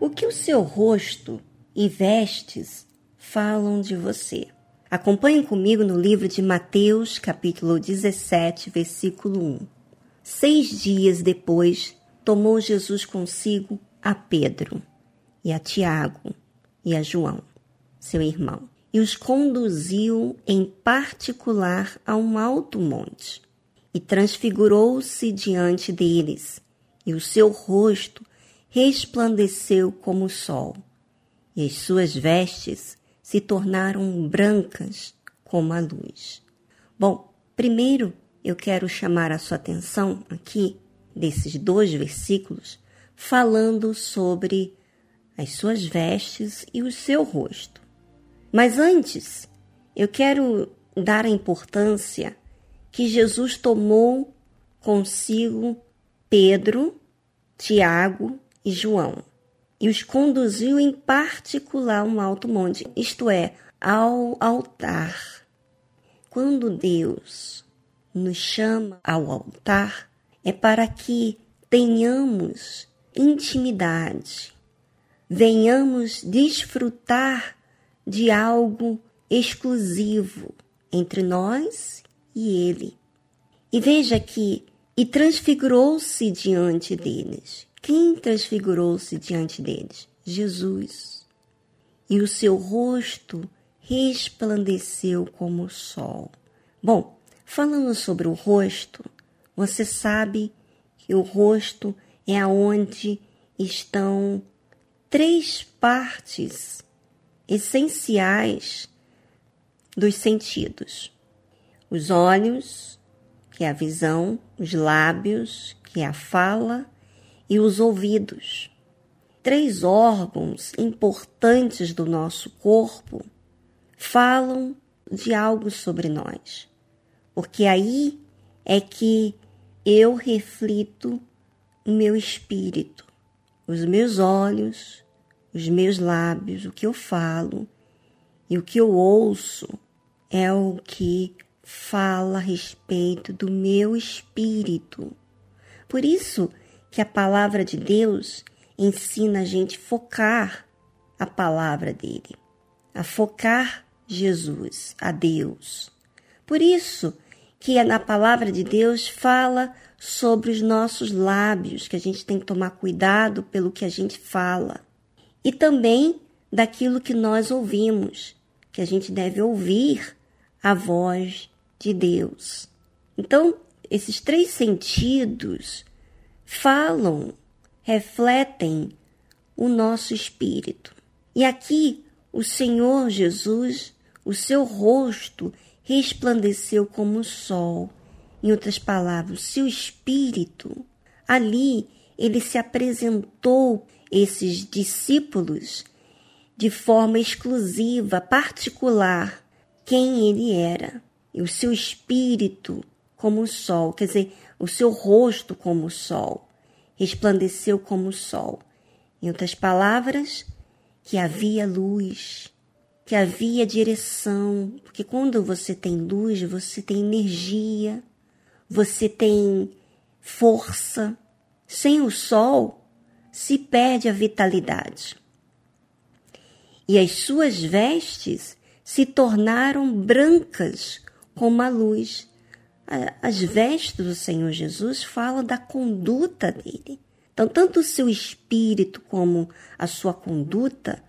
O que o seu rosto e vestes falam de você? Acompanhe comigo no livro de Mateus, capítulo 17, versículo 1. Seis dias depois, tomou Jesus consigo a Pedro e a Tiago e a João, seu irmão, e os conduziu em particular a um alto monte, e transfigurou-se diante deles, e o seu rosto resplandeceu como o sol, e as suas vestes se tornaram brancas como a luz. Bom, primeiro eu quero chamar a sua atenção aqui, desses dois versículos, falando sobre as suas vestes e o seu rosto. Mas antes, eu quero dar a importância que Jesus tomou consigo Pedro, Tiago e João, e os conduziu em particular a um alto monte, isto é, ao altar. Quando Deus nos chama ao altar, é para que tenhamos intimidade, venhamos desfrutar de algo exclusivo entre nós e Ele. E veja que, e transfigurou-se diante deles. Quem transfigurou-se diante deles? Jesus. E o seu rosto resplandeceu como o sol. Bom, falando sobre o rosto, você sabe que o rosto é aonde estão três partes essenciais dos sentidos: os olhos, que é a visão, os lábios, que é a fala, e os ouvidos. Três órgãos importantes do nosso corpo falam de algo sobre nós, porque aí é que eu reflito o meu espírito, os meus olhos, os meus lábios, o que eu falo e o que eu ouço é o que fala a respeito do meu espírito. Por isso, que a palavra de Deus ensina a gente focar a palavra dele, a focar Jesus, a Deus. Por isso que na palavra de Deus fala sobre os nossos lábios, que a gente tem que tomar cuidado pelo que a gente fala. E também daquilo que nós ouvimos, que a gente deve ouvir a voz de Deus. Então, esses três sentidos falam, refletem o nosso espírito. E aqui o Senhor Jesus, o seu rosto resplandeceu como o sol. Em outras palavras, seu espírito, ali ele se apresentou esses discípulos de forma exclusiva, particular, quem ele era. E o seu espírito como o sol, quer dizer, o seu rosto como o sol, resplandeceu como o sol. Em outras palavras, que havia luz, que havia direção, porque quando você tem luz, você tem energia, você tem força. Sem o sol, se perde a vitalidade. E as suas vestes se tornaram brancas como a luz as vestes do Senhor Jesus falam da conduta dele. Então, tanto o seu espírito como a sua conduta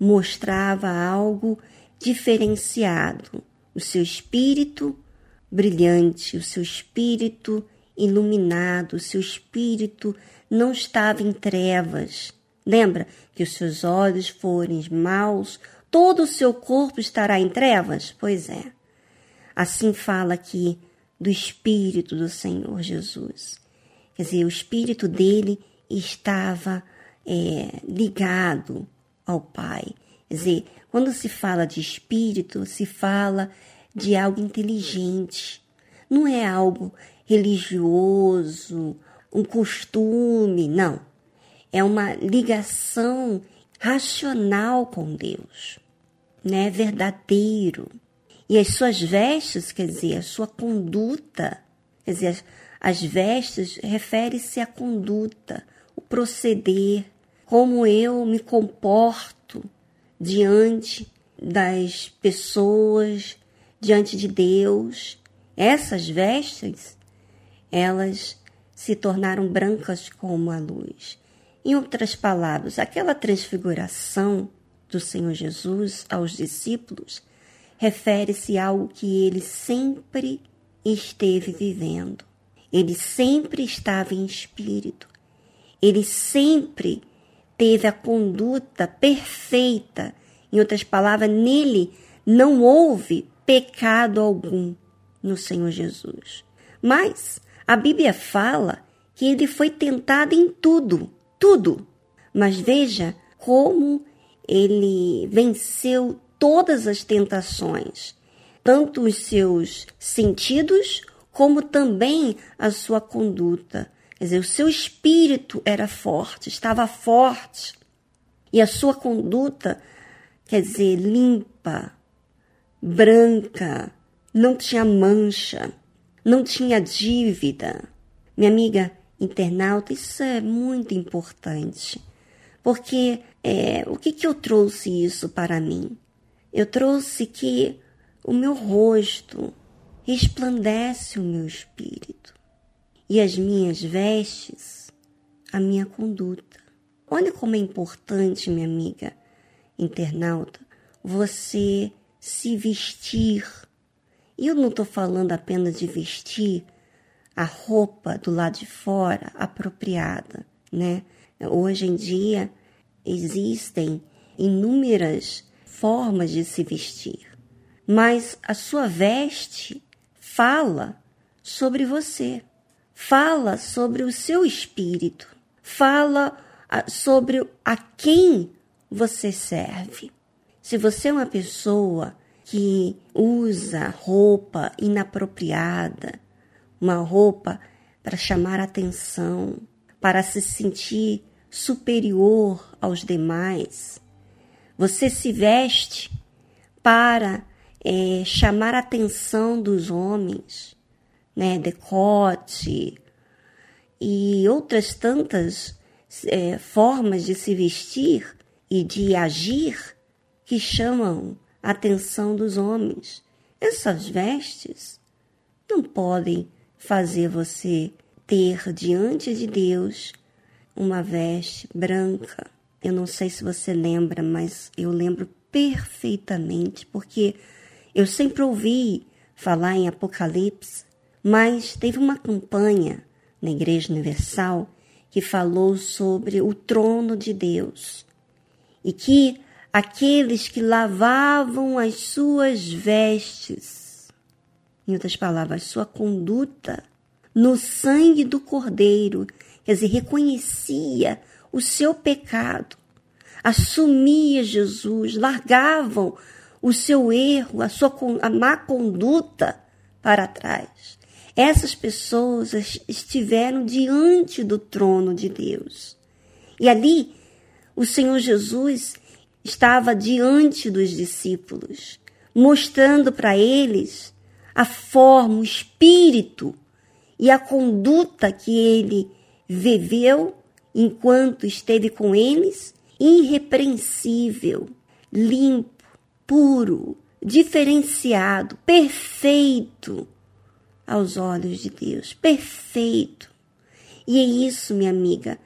mostrava algo diferenciado. O seu espírito brilhante, o seu espírito iluminado, o seu espírito não estava em trevas. Lembra que os seus olhos forem maus, todo o seu corpo estará em trevas? Pois é. Assim fala aqui do Espírito do Senhor Jesus. Quer dizer, o Espírito dele estava é, ligado ao Pai. Quer dizer, quando se fala de Espírito, se fala de algo inteligente. Não é algo religioso, um costume, não. É uma ligação racional com Deus, né? Verdadeiro. E as suas vestes, quer dizer, a sua conduta, quer dizer, as vestes refere-se à conduta, o proceder, como eu me comporto diante das pessoas, diante de Deus. Essas vestes, elas se tornaram brancas como a luz. Em outras palavras, aquela transfiguração do Senhor Jesus aos discípulos refere-se a algo que ele sempre esteve vivendo. Ele sempre estava em espírito. Ele sempre teve a conduta perfeita. Em outras palavras, nele não houve pecado algum no Senhor Jesus. Mas a Bíblia fala que ele foi tentado em tudo, tudo. Mas veja como ele venceu todas as tentações, tanto os seus sentidos como também a sua conduta. Quer dizer, o seu espírito era forte, estava forte. E a sua conduta, quer dizer, limpa, branca, não tinha mancha, não tinha dívida. Minha amiga internauta, isso é muito importante. Porque é, o que, que eu trouxe isso para mim? Eu trouxe que o meu rosto resplandece o meu espírito e as minhas vestes a minha conduta. Olha como é importante, minha amiga internauta, você se vestir. E eu não estou falando apenas de vestir a roupa do lado de fora apropriada, né? Hoje em dia existem inúmeras formas de se vestir, mas a sua veste fala sobre você, fala sobre o seu espírito, fala ah, sobre a quem você serve. Se você é uma pessoa que usa roupa inapropriada, uma roupa para chamar atenção, para se sentir superior aos demais, você se veste para é, chamar a atenção dos homens, né? Decote e outras tantas é, formas de se vestir e de agir que chamam a atenção dos homens. Essas vestes não podem fazer você ter diante de Deus uma veste branca, eu não sei se você lembra, mas eu lembro perfeitamente, porque eu sempre ouvi falar em Apocalipse, mas teve uma campanha na Igreja Universal que falou sobre o trono de Deus e que aqueles que lavavam as suas vestes, em outras palavras, sua conduta, no sangue do Cordeiro, quer dizer, reconhecia o seu pecado, assumia Jesus, largavam o seu erro, a sua a má conduta para trás. Essas pessoas estiveram diante do trono de Deus. E ali o Senhor Jesus estava diante dos discípulos, mostrando para eles a forma, o espírito e a conduta que ele viveu enquanto esteve com eles, irrepreensível, limpo, puro, diferenciado, perfeito aos olhos de Deus, perfeito. E é isso, minha amiga,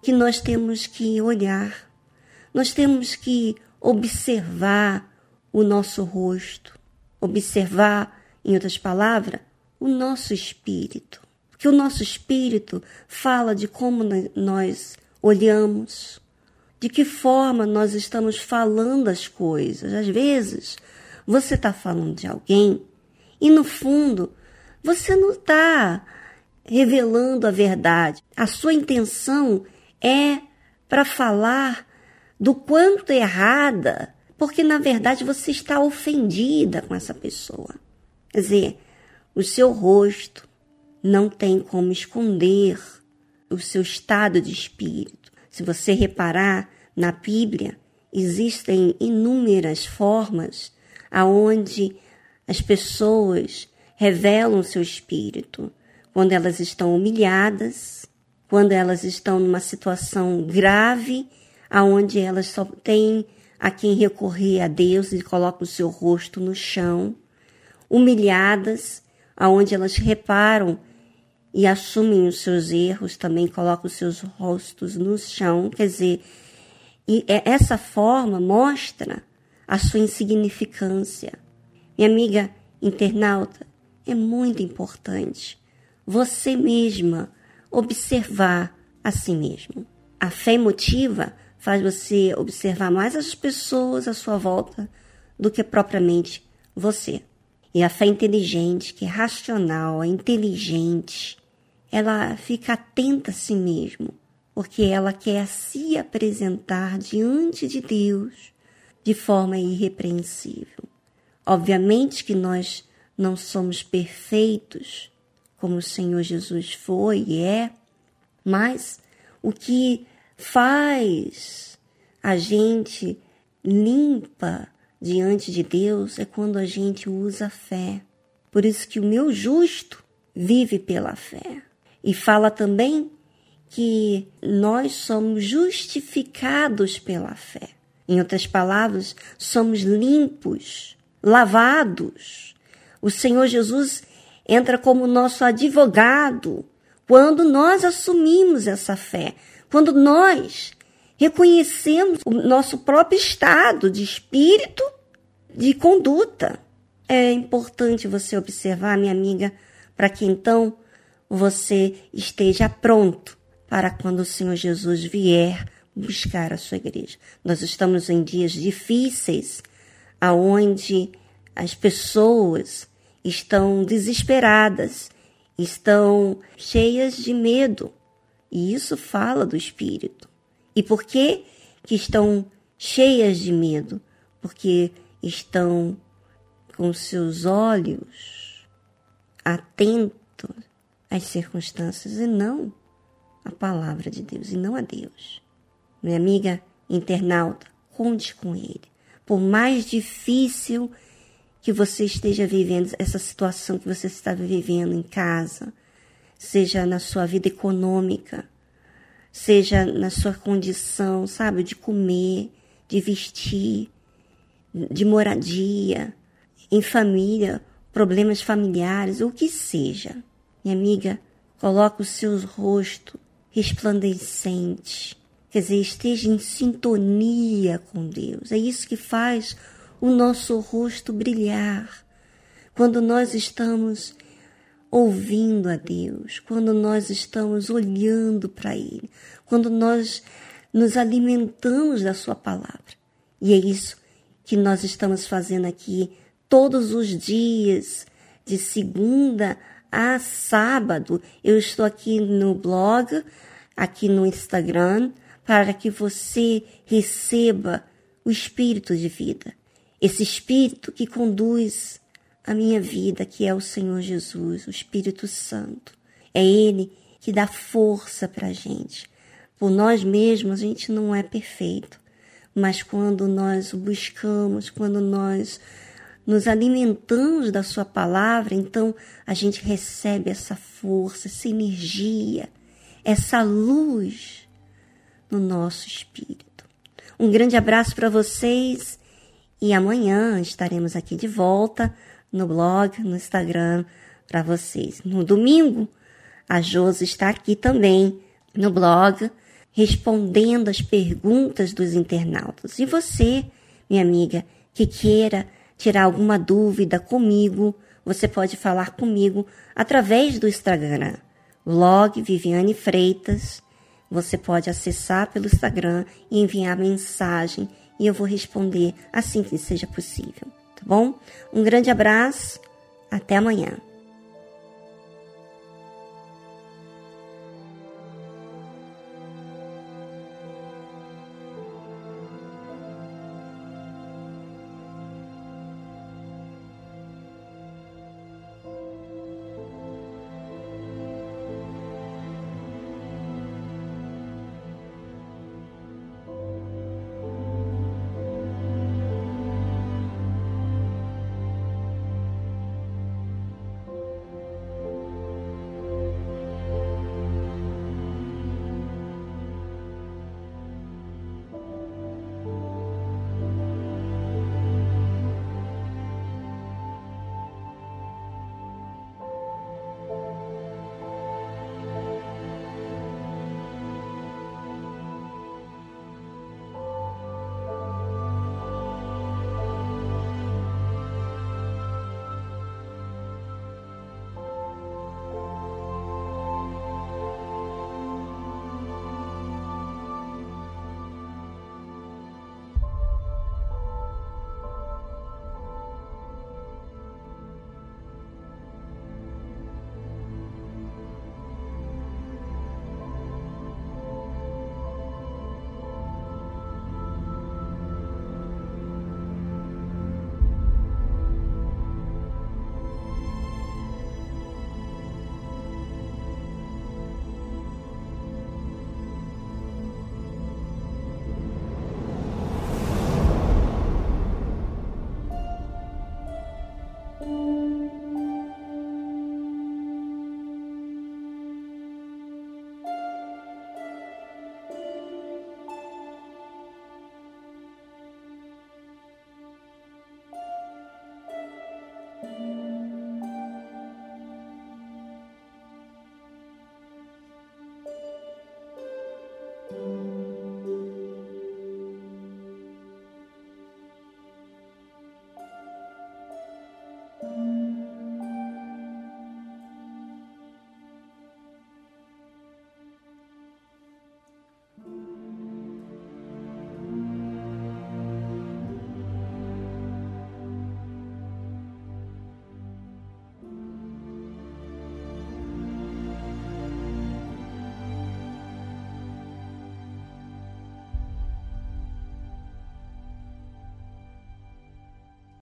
que nós temos que olhar, nós temos que observar o nosso rosto, observar, em outras palavras, o nosso espírito que o nosso espírito fala de como nós olhamos, de que forma nós estamos falando as coisas. Às vezes, você está falando de alguém e, no fundo, você não está revelando a verdade. A sua intenção é para falar do quanto errada, porque na verdade você está ofendida com essa pessoa. Quer dizer, o seu rosto, não tem como esconder o seu estado de espírito. Se você reparar na Bíblia, existem inúmeras formas aonde as pessoas revelam seu espírito quando elas estão humilhadas, quando elas estão numa situação grave, aonde elas só têm a quem recorrer a Deus e colocam o seu rosto no chão, humilhadas, aonde elas reparam e assumem os seus erros, também colocam os seus rostos no chão, quer dizer, e é, essa forma mostra a sua insignificância. Minha amiga internauta, é muito importante você mesma observar a si mesmo. A fé emotiva faz você observar mais as pessoas à sua volta do que propriamente você. E a fé inteligente, que é racional, é inteligente, ela fica atenta a si mesmo, porque ela quer se apresentar diante de Deus de forma irrepreensível. Obviamente que nós não somos perfeitos, como o Senhor Jesus foi e é, mas o que faz a gente limpa diante de Deus é quando a gente usa a fé. Por isso que o meu justo vive pela fé. E fala também que nós somos justificados pela fé. Em outras palavras, somos limpos, lavados. O Senhor Jesus entra como nosso advogado quando nós assumimos essa fé, quando nós reconhecemos o nosso próprio estado de espírito, de conduta. É importante você observar, minha amiga, para que então você esteja pronto para quando o Senhor Jesus vier buscar a sua igreja. Nós estamos em dias difíceis, aonde as pessoas estão desesperadas, estão cheias de medo. E isso fala do espírito. E por que que estão cheias de medo? Porque estão com seus olhos atentos as circunstâncias e não a palavra de Deus, e não a Deus. Minha amiga internauta, conte com Ele. Por mais difícil que você esteja vivendo, essa situação que você está vivendo em casa, seja na sua vida econômica, seja na sua condição, sabe, de comer, de vestir, de moradia, em família, problemas familiares, o que seja. Minha amiga, coloque o seu rosto resplandecente. Quer dizer, esteja em sintonia com Deus. É isso que faz o nosso rosto brilhar. Quando nós estamos ouvindo a Deus, quando nós estamos olhando para Ele, quando nós nos alimentamos da Sua palavra. E é isso que nós estamos fazendo aqui todos os dias, de segunda a sábado, eu estou aqui no blog, aqui no Instagram, para que você receba o espírito de vida. Esse espírito que conduz a minha vida, que é o Senhor Jesus, o Espírito Santo. É Ele que dá força para a gente. Por nós mesmos, a gente não é perfeito, mas quando nós o buscamos, quando nós nos alimentamos da Sua palavra, então a gente recebe essa força, essa energia, essa luz no nosso espírito. Um grande abraço para vocês e amanhã estaremos aqui de volta no blog, no Instagram para vocês. No domingo, a Josi está aqui também no blog respondendo as perguntas dos internautas. E você, minha amiga, que queira tirar alguma dúvida comigo, você pode falar comigo através do Instagram, blog Viviane Freitas. Você pode acessar pelo Instagram e enviar mensagem e eu vou responder assim que seja possível, tá bom? Um grande abraço, até amanhã.